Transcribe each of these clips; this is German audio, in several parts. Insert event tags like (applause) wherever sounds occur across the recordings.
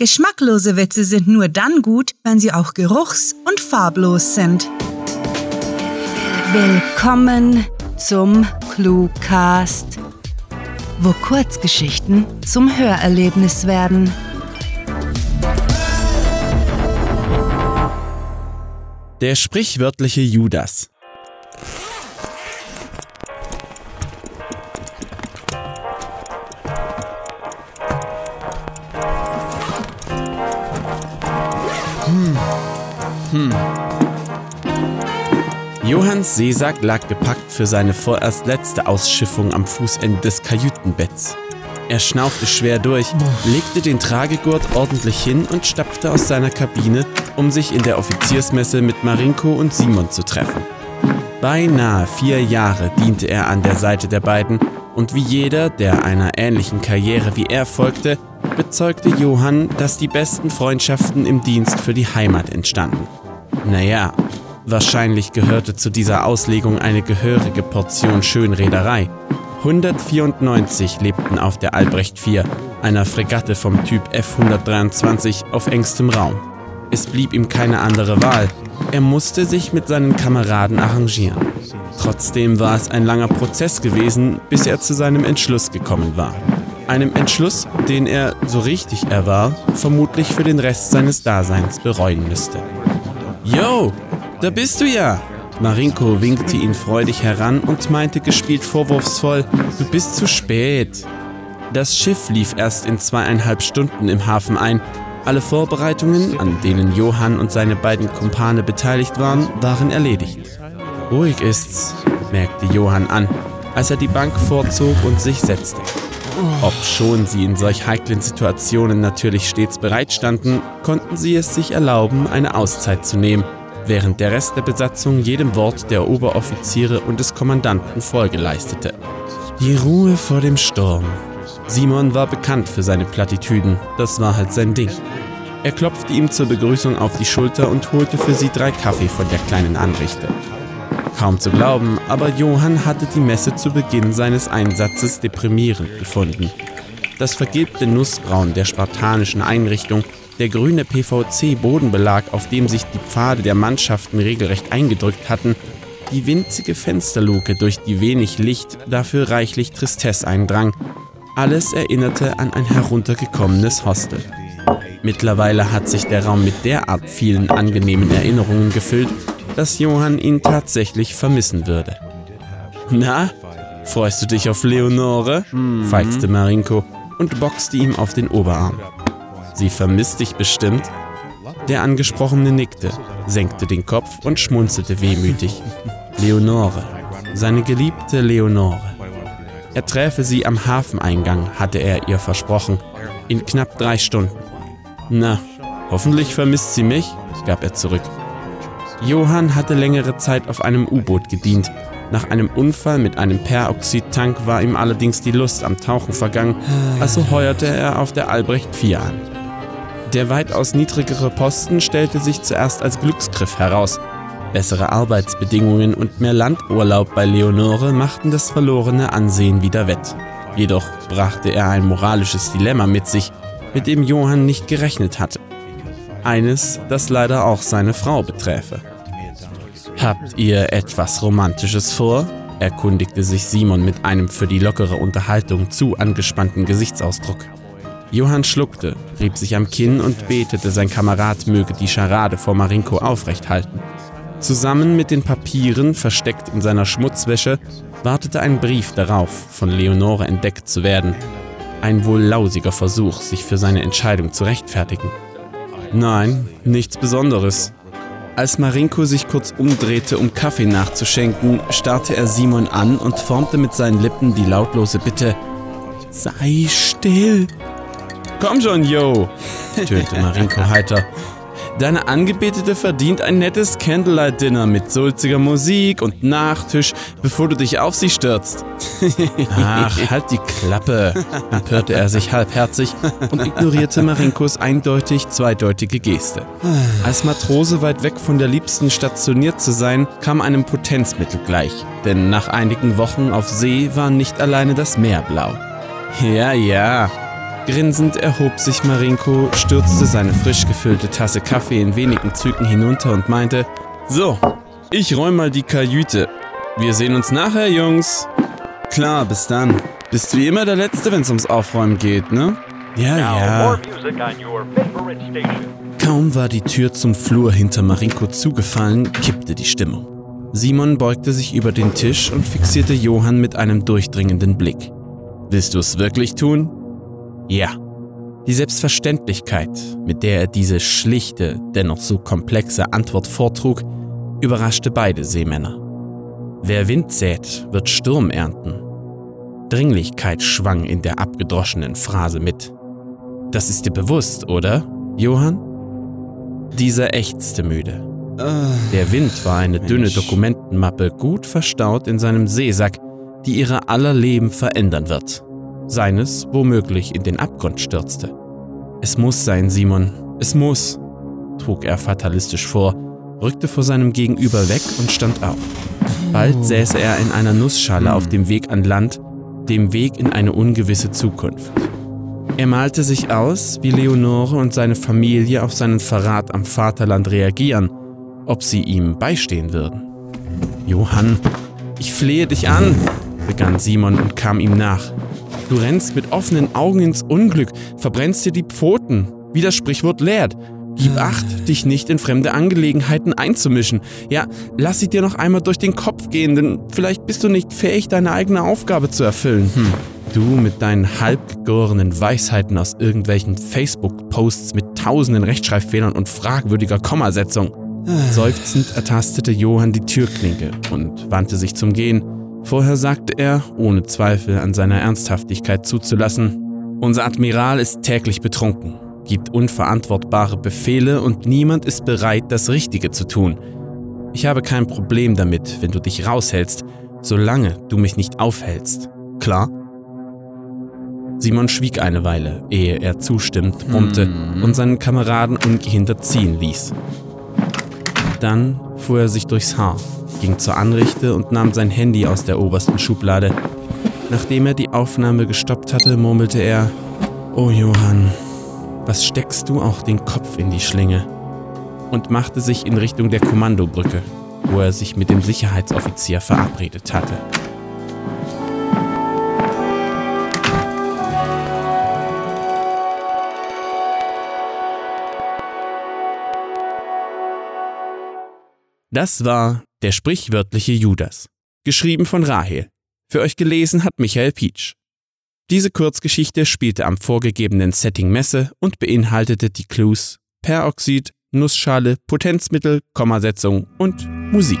Geschmacklose Witze sind nur dann gut, wenn sie auch geruchs- und farblos sind. Willkommen zum Cluecast, wo Kurzgeschichten zum Hörerlebnis werden. Der sprichwörtliche Judas. Hm. Johanns Seesack lag gepackt für seine vorerst letzte Ausschiffung am Fußende des Kajütenbetts. Er schnaufte schwer durch, legte den Tragegurt ordentlich hin und stapfte aus seiner Kabine, um sich in der Offiziersmesse mit Marinko und Simon zu treffen. Beinahe vier Jahre diente er an der Seite der beiden und wie jeder, der einer ähnlichen Karriere wie er folgte, bezeugte Johann, dass die besten Freundschaften im Dienst für die Heimat entstanden. Naja, wahrscheinlich gehörte zu dieser Auslegung eine gehörige Portion Schönrederei. 194 lebten auf der Albrecht IV, einer Fregatte vom Typ F-123 auf engstem Raum. Es blieb ihm keine andere Wahl. Er musste sich mit seinen Kameraden arrangieren. Trotzdem war es ein langer Prozess gewesen, bis er zu seinem Entschluss gekommen war. Einem Entschluss, den er, so richtig er war, vermutlich für den Rest seines Daseins bereuen müsste. Yo, da bist du ja! Marinko winkte ihn freudig heran und meinte gespielt vorwurfsvoll, du bist zu spät. Das Schiff lief erst in zweieinhalb Stunden im Hafen ein. Alle Vorbereitungen, an denen Johann und seine beiden Kumpane beteiligt waren, waren erledigt. Ruhig ist's, merkte Johann an, als er die Bank vorzog und sich setzte. Ob schon sie in solch heiklen Situationen natürlich stets bereitstanden, konnten sie es sich erlauben, eine Auszeit zu nehmen, während der Rest der Besatzung jedem Wort der Oberoffiziere und des Kommandanten Folge leistete. Die Ruhe vor dem Sturm. Simon war bekannt für seine Plattitüden, das war halt sein Ding. Er klopfte ihm zur Begrüßung auf die Schulter und holte für sie drei Kaffee von der kleinen Anrichte. Kaum zu glauben, aber Johann hatte die Messe zu Beginn seines Einsatzes deprimierend gefunden. Das vergilbte Nussbraun der spartanischen Einrichtung, der grüne PVC-Bodenbelag, auf dem sich die Pfade der Mannschaften regelrecht eingedrückt hatten, die winzige Fensterluke, durch die wenig Licht, dafür reichlich Tristesse eindrang, alles erinnerte an ein heruntergekommenes Hostel. Mittlerweile hat sich der Raum mit derart vielen angenehmen Erinnerungen gefüllt, dass Johann ihn tatsächlich vermissen würde. Na, freust du dich auf Leonore? Mhm. feixte Marinko und boxte ihm auf den Oberarm. Sie vermisst dich bestimmt? Der Angesprochene nickte, senkte den Kopf und schmunzelte wehmütig. Leonore, seine geliebte Leonore. Er träfe sie am Hafeneingang, hatte er ihr versprochen, in knapp drei Stunden. Na, hoffentlich vermisst sie mich, gab er zurück. Johann hatte längere Zeit auf einem U-Boot gedient. Nach einem Unfall mit einem Peroxidtank war ihm allerdings die Lust am Tauchen vergangen, also heuerte er auf der Albrecht 4 an. Der weitaus niedrigere Posten stellte sich zuerst als Glücksgriff heraus. Bessere Arbeitsbedingungen und mehr Landurlaub bei Leonore machten das verlorene Ansehen wieder wett. Jedoch brachte er ein moralisches Dilemma mit sich, mit dem Johann nicht gerechnet hatte. Eines, das leider auch seine Frau beträfe. Habt ihr etwas Romantisches vor? erkundigte sich Simon mit einem für die lockere Unterhaltung zu angespannten Gesichtsausdruck. Johann schluckte, rieb sich am Kinn und betete, sein Kamerad möge die Scharade vor Marinko aufrecht halten. Zusammen mit den Papieren, versteckt in seiner Schmutzwäsche, wartete ein Brief darauf, von Leonore entdeckt zu werden. Ein wohl lausiger Versuch, sich für seine Entscheidung zu rechtfertigen. Nein, nichts Besonderes. Als Marinko sich kurz umdrehte, um Kaffee nachzuschenken, starrte er Simon an und formte mit seinen Lippen die lautlose Bitte: Sei still! Komm schon, yo! tönte Marinko (laughs) heiter. Deine Angebetete verdient ein nettes Candlelight-Dinner mit sulziger Musik und Nachtisch, bevor du dich auf sie stürzt. (laughs) Ach, halt die Klappe, empörte er sich halbherzig und ignorierte Marinkos eindeutig zweideutige Geste. Als Matrose weit weg von der Liebsten stationiert zu sein, kam einem Potenzmittel gleich, denn nach einigen Wochen auf See war nicht alleine das Meer blau. Ja, ja, Grinsend erhob sich Marinko, stürzte seine frisch gefüllte Tasse Kaffee in wenigen Zügen hinunter und meinte, So, ich räum mal die Kajüte. Wir sehen uns nachher, Jungs. Klar, bis dann. Bist wie immer der Letzte, wenn's ums Aufräumen geht, ne? Ja, ja. Kaum war die Tür zum Flur hinter Marinko zugefallen, kippte die Stimmung. Simon beugte sich über den Tisch und fixierte Johann mit einem durchdringenden Blick. Willst du es wirklich tun? Ja. Die Selbstverständlichkeit, mit der er diese schlichte, dennoch so komplexe Antwort vortrug, überraschte beide Seemänner. Wer Wind sät, wird Sturm ernten. Dringlichkeit schwang in der abgedroschenen Phrase mit. Das ist dir bewusst, oder, Johann? Dieser ächzte müde. Der Wind war eine dünne Dokumentenmappe gut verstaut in seinem Seesack, die ihre aller Leben verändern wird. Seines womöglich in den Abgrund stürzte. Es muss sein, Simon, es muss, trug er fatalistisch vor, rückte vor seinem Gegenüber weg und stand auf. Bald säße er in einer Nussschale auf dem Weg an Land, dem Weg in eine ungewisse Zukunft. Er malte sich aus, wie Leonore und seine Familie auf seinen Verrat am Vaterland reagieren, ob sie ihm beistehen würden. Johann, ich flehe dich an, begann Simon und kam ihm nach. Du rennst mit offenen Augen ins Unglück, verbrennst dir die Pfoten, wie das Sprichwort lehrt. Gib Acht, dich nicht in fremde Angelegenheiten einzumischen. Ja, lass sie dir noch einmal durch den Kopf gehen, denn vielleicht bist du nicht fähig, deine eigene Aufgabe zu erfüllen. Hm. Du mit deinen halbgegorenen Weisheiten aus irgendwelchen Facebook-Posts mit tausenden Rechtschreibfehlern und fragwürdiger Kommasetzung. Seufzend ertastete Johann die Türklinke und wandte sich zum Gehen. Vorher sagte er, ohne Zweifel an seiner Ernsthaftigkeit zuzulassen, unser Admiral ist täglich betrunken, gibt unverantwortbare Befehle und niemand ist bereit, das Richtige zu tun. Ich habe kein Problem damit, wenn du dich raushältst, solange du mich nicht aufhältst. Klar? Simon schwieg eine Weile, ehe er zustimmt, brummte hm. und seinen Kameraden ungehindert ziehen ließ. Dann fuhr er sich durchs Haar, ging zur Anrichte und nahm sein Handy aus der obersten Schublade. Nachdem er die Aufnahme gestoppt hatte, murmelte er, Oh Johann, was steckst du auch den Kopf in die Schlinge? Und machte sich in Richtung der Kommandobrücke, wo er sich mit dem Sicherheitsoffizier verabredet hatte. Das war der sprichwörtliche Judas, geschrieben von Rahel. Für euch gelesen hat Michael Pietsch. Diese Kurzgeschichte spielte am vorgegebenen Setting Messe und beinhaltete die Clues Peroxid, Nussschale, Potenzmittel, Kommasetzung und Musik.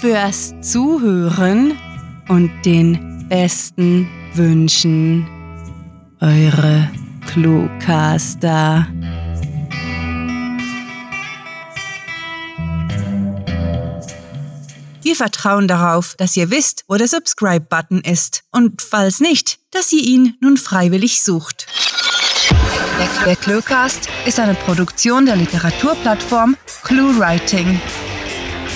fürs Zuhören und den besten Wünschen. Eure Cluecaster. Wir vertrauen darauf, dass ihr wisst, wo der Subscribe-Button ist und falls nicht, dass ihr ihn nun freiwillig sucht. Der Cluecast ist eine Produktion der Literaturplattform ClueWriting.